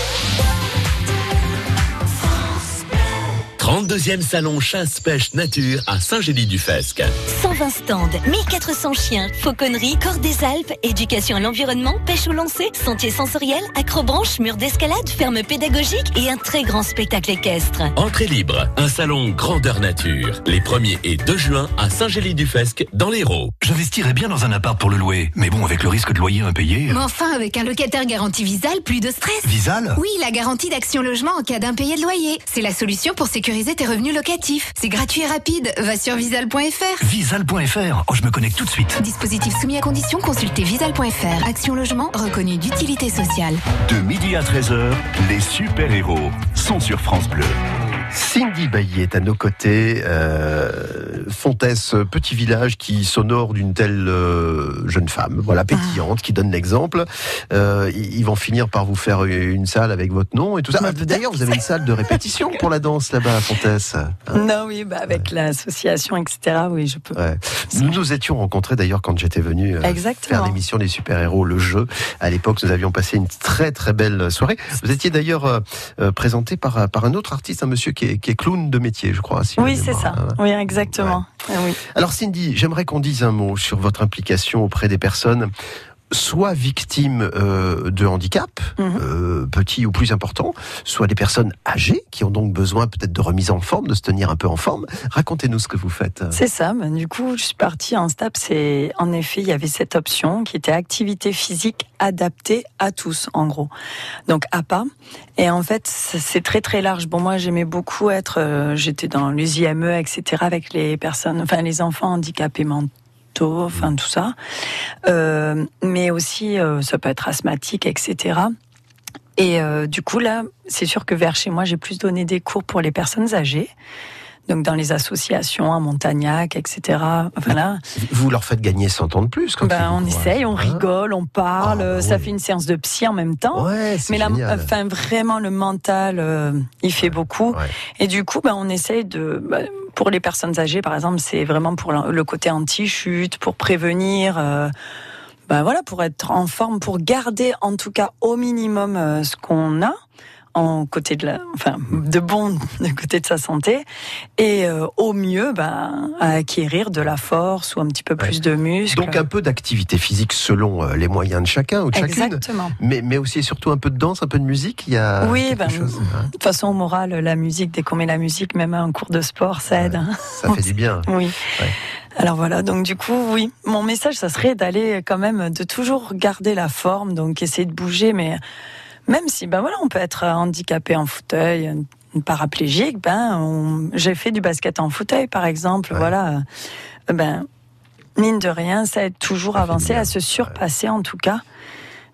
32e salon chasse-pêche nature à Saint-Gély-du-Fesque. 120 stands, 1400 chiens, fauconnerie, corps des Alpes, éducation à l'environnement, pêche au lancer, sentier sensoriel, acrobranche, mur d'escalade, ferme pédagogique et un très grand spectacle équestre. Entrée libre, un salon grandeur nature. Les 1er et 2 juin à Saint-Gély-du-Fesque dans l'Hérault. J'investirais bien dans un appart pour le louer, mais bon, avec le risque de loyer impayé. Mais enfin, avec un locataire garanti Visal, plus de stress. Visal? Oui, la garantie d'action logement en cas d'impayé de loyer. C'est la solution pour sécuriser tes revenus locatifs. C'est gratuit et rapide. Va sur visal.fr. Visal.fr. Oh, je me connecte tout de suite. Dispositif soumis à condition, consultez visal.fr. Action logement reconnu d'utilité sociale. De midi à 13h, les super-héros sont sur France Bleu. Cindy Bailly est à nos côtés. Euh, Fontès, petit village qui s'honore d'une telle euh, jeune femme, voilà, pétillante, qui donne l'exemple. Euh, ils vont finir par vous faire une salle avec votre nom et tout ça. Bah, Ah, D'ailleurs, vous avez une salle de répétition pour la danse là-bas à Fontès. Hein Non, oui, bah, avec l'association, etc., oui, je peux. Ouais. Nous nous étions rencontrés d'ailleurs quand j'étais venu euh, faire l'émission des super-héros, le jeu. À l'époque, nous avions passé une très très belle soirée. Vous étiez d'ailleurs euh, euh, présenté par, par un autre artiste, un monsieur qui est, qui est clown de métier, je crois. si Oui, c'est ça. Oui, exactement. Ah oui. Alors Cindy, j'aimerais qu'on dise un mot sur votre implication auprès des personnes soit victimes euh, de handicap, Mhm. euh, petits ou plus importants, soit des personnes âgées qui ont donc besoin peut-être de remise en forme, de se tenir un peu en forme. Racontez-nous ce que vous faites. C'est ça. Ben, du coup, je suis partie en STAP. C'est en effet, il y avait cette option qui était activité physique adaptée à tous, en gros. Donc APA. Et en fait, c'est c'est très très large. Bon, moi, j'aimais beaucoup être. euh, J'étais dans les IME, etc. avec les personnes, enfin les enfants handicapés mentaux, enfin tout ça. Euh, mais aussi, euh, ça peut être asthmatique, etc. Et euh, du coup, là, c'est sûr que vers chez moi, j'ai plus donné des cours pour les personnes âgées. Donc dans les associations, à Montagnac, etc. Voilà. Vous leur faites gagner 100 ans de plus quand Ben, on essaye, on Hein rigole, on parle, Ah, bah ça fait une séance de psy en même temps. Ouais, Mais la, enfin, vraiment, le mental, euh, il fait beaucoup. Et du coup, ben, on essaye de, ben, pour les personnes âgées, par exemple, c'est vraiment pour le le côté anti-chute, pour prévenir, euh, ben voilà, pour être en forme, pour garder en tout cas au minimum euh, ce qu'on a en côté de la, enfin, de bon de côté de sa santé, et euh, au mieux, ben, à acquérir de la force ou un petit peu plus de muscles. Donc un peu d'activité physique selon euh, les moyens de chacun ou de chacune. Exactement. Mais, mais aussi et surtout un peu de danse, un peu de musique. Il y a Oui, ben, chose. hein. De toute façon, au moral, la musique, dès qu'on met la musique, même à un cours de sport, ça aide. hein. Ça fait du bien. Oui. Ouais. Alors voilà, donc du coup, oui, mon message, ça serait d'aller quand même, de toujours garder la forme, donc essayer de bouger, mais même si, ben voilà, on peut être handicapé en fauteuil, une paraplégique, ben, on- j'ai fait du basket en fauteuil, par exemple, Ouais. voilà, Euh, ben, mine de rien, ça aide toujours à avancer, à se surpasser en tout cas,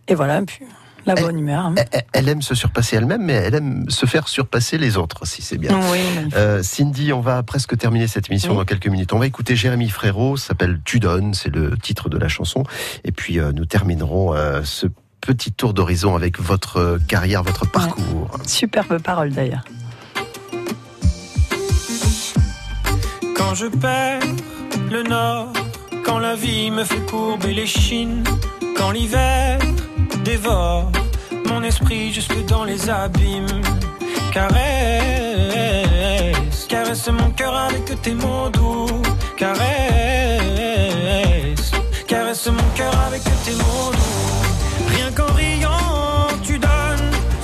et voilà, puis la bonne humeur. hein. Elle- aime se surpasser elle-même, mais elle aime se faire surpasser les autres aussi, c'est bien. Oui, Euh, Cindy, on va presque terminer cette émission Oui. dans quelques minutes. On va écouter Jérémy Frérot, s'appelle Tu donnes, c'est le titre de la chanson. Et puis euh, nous terminerons euh, ce petit tour d'horizon avec votre euh, carrière, votre parcours. superbe parole d'ailleurs. Quand je perds le nord, quand la vie me fait courber les chines, quand l'hiver dévore mon esprit jusque dans les abîmes. Caresse, caresse mon cœur avec tes mots doux. Caresse, caresse mon cœur avec tes mots doux.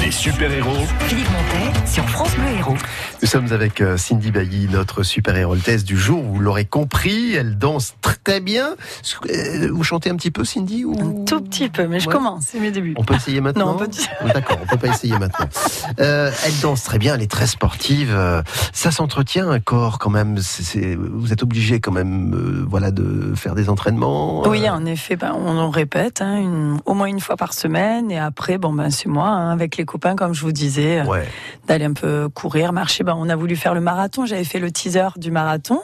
Les super-héros Philippe Montet sur France Bleu Héros. Nous sommes avec euh, Cindy Bailly, notre super-héroltesse du jour. Vous l'aurez compris, elle danse très bien. Euh, Vous chantez un petit peu, Cindy ou... Un tout petit peu, mais je Ouais. commence, c'est mes débuts. On peut essayer maintenant? Non, pas du- D'accord, on peut pas essayer maintenant. Euh, elle danse très bien, elle est très sportive. Ça s'entretient un corps quand même. c'est- vous êtes obligé quand même, euh, voilà, de faire des entraînements. euh, Oui, en effet, ben, on en répète hein, une- au moins une fois par semaine. Et après, bon, ben, c'est moi, hein, avec les copains, comme je vous disais, Ouais. d'aller un peu courir, marcher. Ben, on a voulu faire le marathon. J'avais fait le teaser du marathon.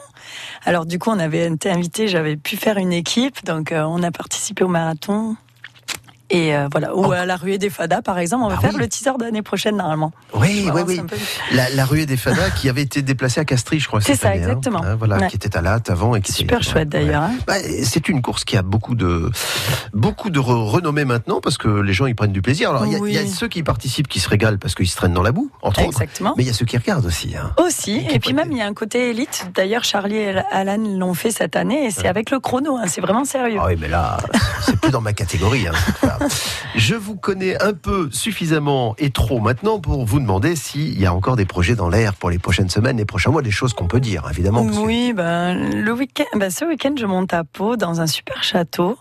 Alors, du coup, on avait été invités. J'avais pu faire une équipe. Donc, euh, on a participé au marathon. Et euh, voilà, ou à la ruée des Fadas, par exemple, on va Ah faire oui. le teaser de l'année prochaine, normalement. Oui, oui, oui. peu- La, la ruée des Fadas qui avait été déplacée à Castries, je crois. C'est ça, année, hein. exactement. Hein, voilà, Ouais. qui était à Latte avant et qui Super était- chouette, d'ailleurs, hein. Bah, c'est une course qui a beaucoup de beaucoup de re- renommée maintenant parce que les gens y prennent du plaisir. Alors il y a- Oui. il y, a ceux qui participent qui se régalent parce qu'ils se traînent dans la boue, entre autres. Exactement. Mais il y a ceux qui regardent aussi. hein. Aussi, et puis même il y a un côté élite. D'ailleurs, Charlie et Alan l'ont fait cette année, et c'est avec le chrono. c'est vraiment sérieux. Ah oui, mais là, c'est plus dans ma catégorie. Je vous connais un peu suffisamment et trop maintenant pour vous demander s'il y a encore des projets dans l'air pour les prochaines semaines, les prochains mois, des choses qu'on peut dire, évidemment. Oui, ben, le week-end, ben, ce week-end, je monte à Pau dans un super château.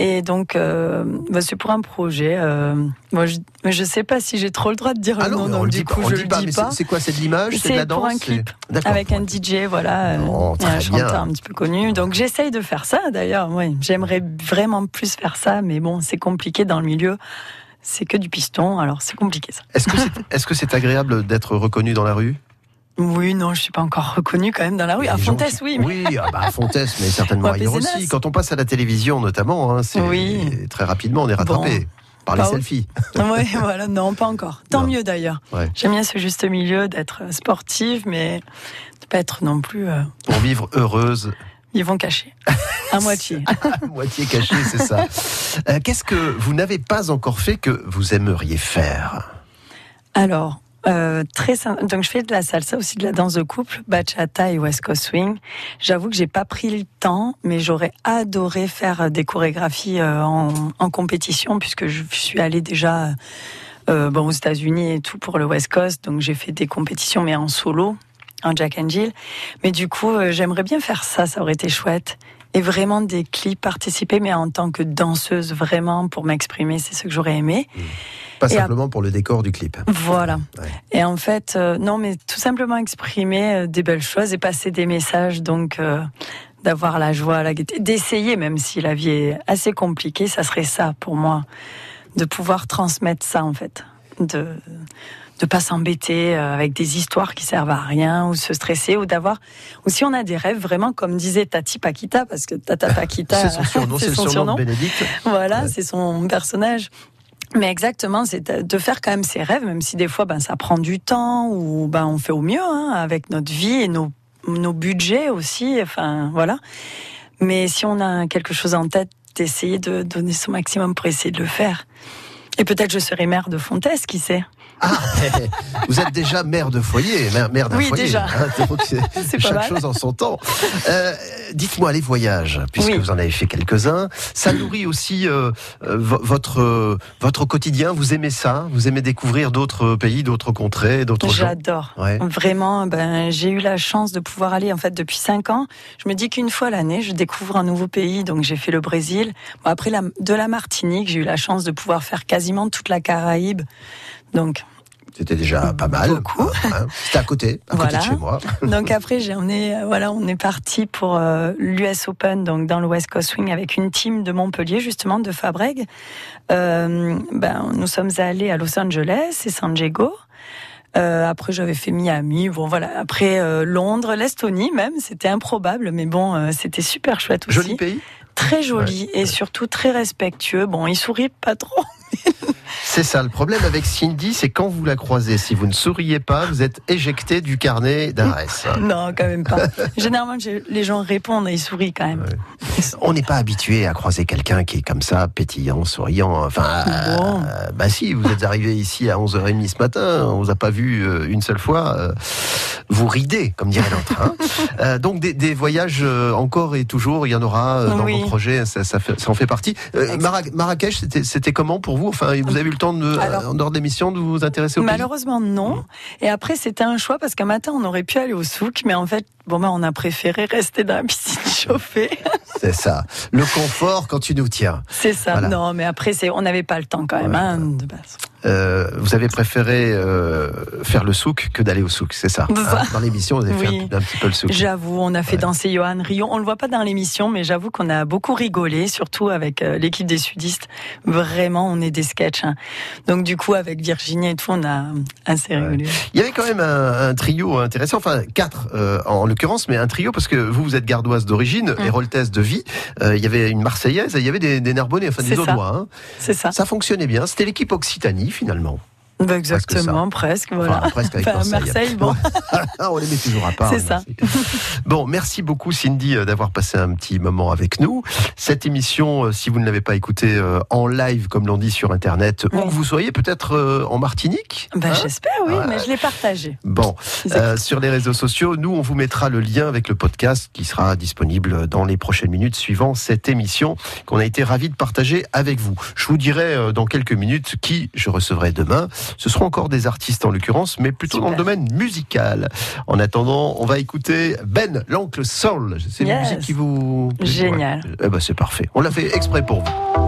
Et donc, euh, ben, c'est pour un projet. euh, moi, je ne sais pas si j'ai trop le droit de dire Ah le non, nom, mais on donc du coup, je le dis pas. c'est- quoi, c'est de l'image, c'est de la pour un clip, avec un DJ, voilà, euh, Oh, et un bien. chanteur un petit peu connu. Donc, j'essaye de faire ça, d'ailleurs. Oui, j'aimerais vraiment plus faire ça, mais bon, c'est compliqué dans le milieu. C'est que du piston, alors c'est compliqué ça. Est-ce que c'est est -ce c'est agréable d'être reconnu dans la rue? Oui, non, je suis pas encore reconnue quand même dans la rue. À qui- oui. mais- Oui, ah bah, à Fontès, mais certainement ailleurs aussi. Quand on passe à la télévision, notamment, hein, c'est Oui. très rapidement, on est rattrapé par les selfies. Oui, voilà, non, pas encore. Tant mieux d'ailleurs. Ouais. J'aime bien ce juste milieu d'être sportive, mais de pas être non plus. euh, Pour vivre heureuse, ils vont cacher. À moitié. à moitié cachée, c'est ça. Euh, Qu'est-ce que vous n'avez pas encore fait que vous aimeriez faire? Alors, euh, très donc je fais de la salsa aussi de la danse de couple, bachata et West Coast Swing. J'avoue que j'ai pas pris le temps, mais j'aurais adoré faire des chorégraphies euh, en, en compétition puisque je suis allée déjà euh, bon aux États-Unis et tout pour le West Coast, donc j'ai fait des compétitions mais en solo, en Jack and Jill. Mais du coup, euh, j'aimerais bien faire ça, ça aurait été chouette. Et vraiment des clips participer, mais en tant que danseuse, vraiment pour m'exprimer, c'est ce que j'aurais aimé. Pas Et ap- simplement pour le décor du clip. Voilà. Ouais. Et en fait, euh, non, mais tout simplement exprimer euh, des belles choses et passer des messages, donc euh, d'avoir la joie, la gaieté, d'essayer, même si la vie est assez compliquée, ça serait ça pour moi, de pouvoir transmettre ça en fait. de de pas s'embêter euh, avec des histoires qui servent à rien ou se stresser ou d'avoir aussi on a des rêves vraiment comme disait Tati Paquita parce que Tata Paquita C'est son surnom, c'est le surnom de Bénédicte. voilà c'est son personnage mais exactement, c'est de faire quand même ses rêves, même si des fois ben, ça prend du temps ou ben, on fait au mieux hein, avec notre vie et nos, nos budgets aussi. Enfin, voilà. Mais si on a quelque chose en tête, d'essayer de donner son maximum pour essayer de le faire. Et peut-être je serai mère de Fontès, qui sait? Vous êtes déjà mère de foyer, mère, d'un Oui, foyer. déjà. hein, donc c'est C'est pas chaque mal. chose en son temps. Euh, Dites-moi, les voyages, puisque Oui. vous en avez fait quelques-uns, ça nourrit aussi euh, euh, vo- votre, euh, votre quotidien. Vous aimez ça? Vous aimez découvrir d'autres pays, d'autres contrées, d'autres gens? J'adore. Ouais. Vraiment, ben, j'ai eu la chance de pouvoir aller en fait depuis cinq ans. Je me dis qu'une fois l'année, je découvre un nouveau pays. Donc j'ai fait le Brésil. Bon, après la, de la Martinique, j'ai eu la chance de pouvoir faire quasiment toute la Caraïbe. Donc C'était déjà pas mal. Beaucoup. hein. C'était à côté, à côté Voilà. de chez moi. Donc après, j'ai emmené, euh, voilà, on est parti pour l'US Open, donc dans le West Coast Swing, avec une team de Montpellier, justement, de Fabreg. Euh, ben, nous sommes allés à Los Angeles et San Diego. Euh, après, j'avais fait Miami. Bon, voilà. Après, euh, Londres, l'Estonie même. C'était improbable, mais bon, euh, c'était super chouette aussi. Joli pays Très joli et surtout très respectueux. Bon, il sourit pas trop. C'est ça, le problème avec Cindy, c'est quand vous la croisez, si vous ne souriez pas, vous êtes éjecté du carnet d'adresse. Non, quand même pas. Généralement, les gens répondent et ils sourient quand même. On n'est pas habitué à croiser quelqu'un qui est comme ça, pétillant, souriant. Enfin, Bon. euh, bah si, vous êtes arrivé ici à 11h30 ce matin, on vous a pas vu euh, une seule fois. euh, vous ridez, comme dirait l'autre. hein. Euh, donc des, des voyages encore et toujours, il y en aura dans Oui. vos projets, ça, ça, fait- ça en fait partie. Marrakech, c'était comment pour vous? Enfin, vous avez eu le temps, de, Alors- en dehors de l'émission, de vous intéresser au Malheureusement, non. Et après, c'était un choix parce qu'un matin, on aurait pu aller au souk, mais en fait, bon, ben, on a préféré rester dans la piscine chauffée. C'est ça. Le confort quand tu nous tiens. C'est ça. Voilà. Non, mais après, c'est, on n'avait pas le temps quand même, hein, de base. Euh, vous avez préféré euh, faire le souk que d'aller au souk, c'est ça, hein? Dans l'émission, vous avez Oui. fait un, un petit peu le souk. J'avoue, on a fait danser Johan Rio. On le voit pas dans l'émission, mais j'avoue qu'on a beaucoup rigolé, surtout avec euh, l'équipe des sudistes. Vraiment, on est des sketchs. hein. Donc, du coup, avec Virginie et tout, on a assez rigolé. Il y avait quand même un, un trio intéressant, enfin quatre en l'occurrence, mais un trio parce que vous, vous êtes gardoise d'origine, Mm. héroltaise de vie. Euh, il y avait une Marseillaise, et il y avait des, des Narbonnais, enfin des. Audois. hein. C'est ça. Ça fonctionnait bien. C'était l'équipe Occitanie finalement. Bah, exactement, presque, voilà. Enfin, presque avec Enfin, Marseille. bon. On les met toujours à part. C'est ça. Bon, merci beaucoup Cindy euh, d'avoir passé un petit moment avec nous. Cette émission, euh, si vous ne l'avez pas écoutée euh, en live, comme l'on dit sur Internet, où que vous soyez, peut-être en Martinique Ben, hein j'espère, oui, Ouais. mais je l'ai partagé. Bon, euh, sur les réseaux sociaux, nous, on vous mettra le lien avec le podcast qui sera disponible dans les prochaines minutes suivant cette émission qu'on a été ravis de partager avec vous. Je vous dirai dans quelques minutes qui je recevrai demain. Ce seront encore des artistes en l'occurrence, mais plutôt dans le domaine musical. En attendant, on va écouter Ben, l'oncle Soul. C'est une Yes. musique qui vous... Génial. Ouais. Eh ben, c'est parfait. On l'a fait exprès pour vous.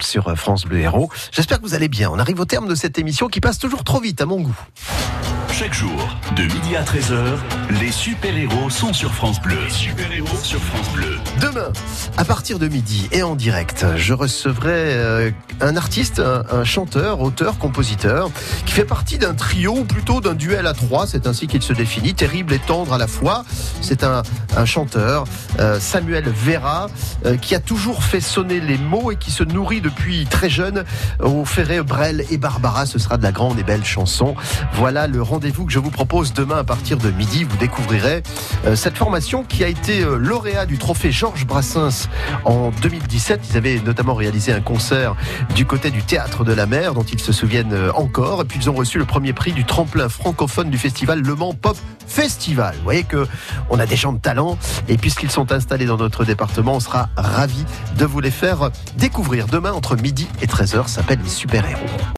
Sur euh, France Bleu Héros. J'espère que vous allez bien. On arrive au terme de cette émission qui passe toujours trop vite à mon goût. Chaque jour, de midi à 13h, les super-héros sont sur France Bleu. Super-héros sur France Bleu. Demain, à partir de midi et en direct, je recevrai euh, un artiste, un, chanteur, auteur, compositeur, qui fait partie d'un trio, ou plutôt d'un duel à trois, c'est ainsi qu'il se définit, terrible et tendre à la fois. C'est un, un chanteur, euh, Samuel Vera, euh, qui a toujours fait sonner les mots et qui se nourrit depuis très jeune au Ferré, Brel et Barbara. Ce sera de la grande et belle chanson. Voilà le rendez-vous que je vous propose demain à partir de midi. Vous découvrirez euh, cette formation qui a été euh, lauréat du trophée Georges Brassens en 2017. Ils avaient notamment réalisé un concert du côté du théâtre de la mer dont ils se souviennent euh, encore. Et puis ils ont reçu le premier prix du tremplin francophone du festival Le Mans Pop Festival. Vous voyez que on a des gens de talent et puisqu'ils sont installés dans notre département, on sera ravis de vous les faire découvrir. Demain entre midi et 13h s'appelle les super-héros.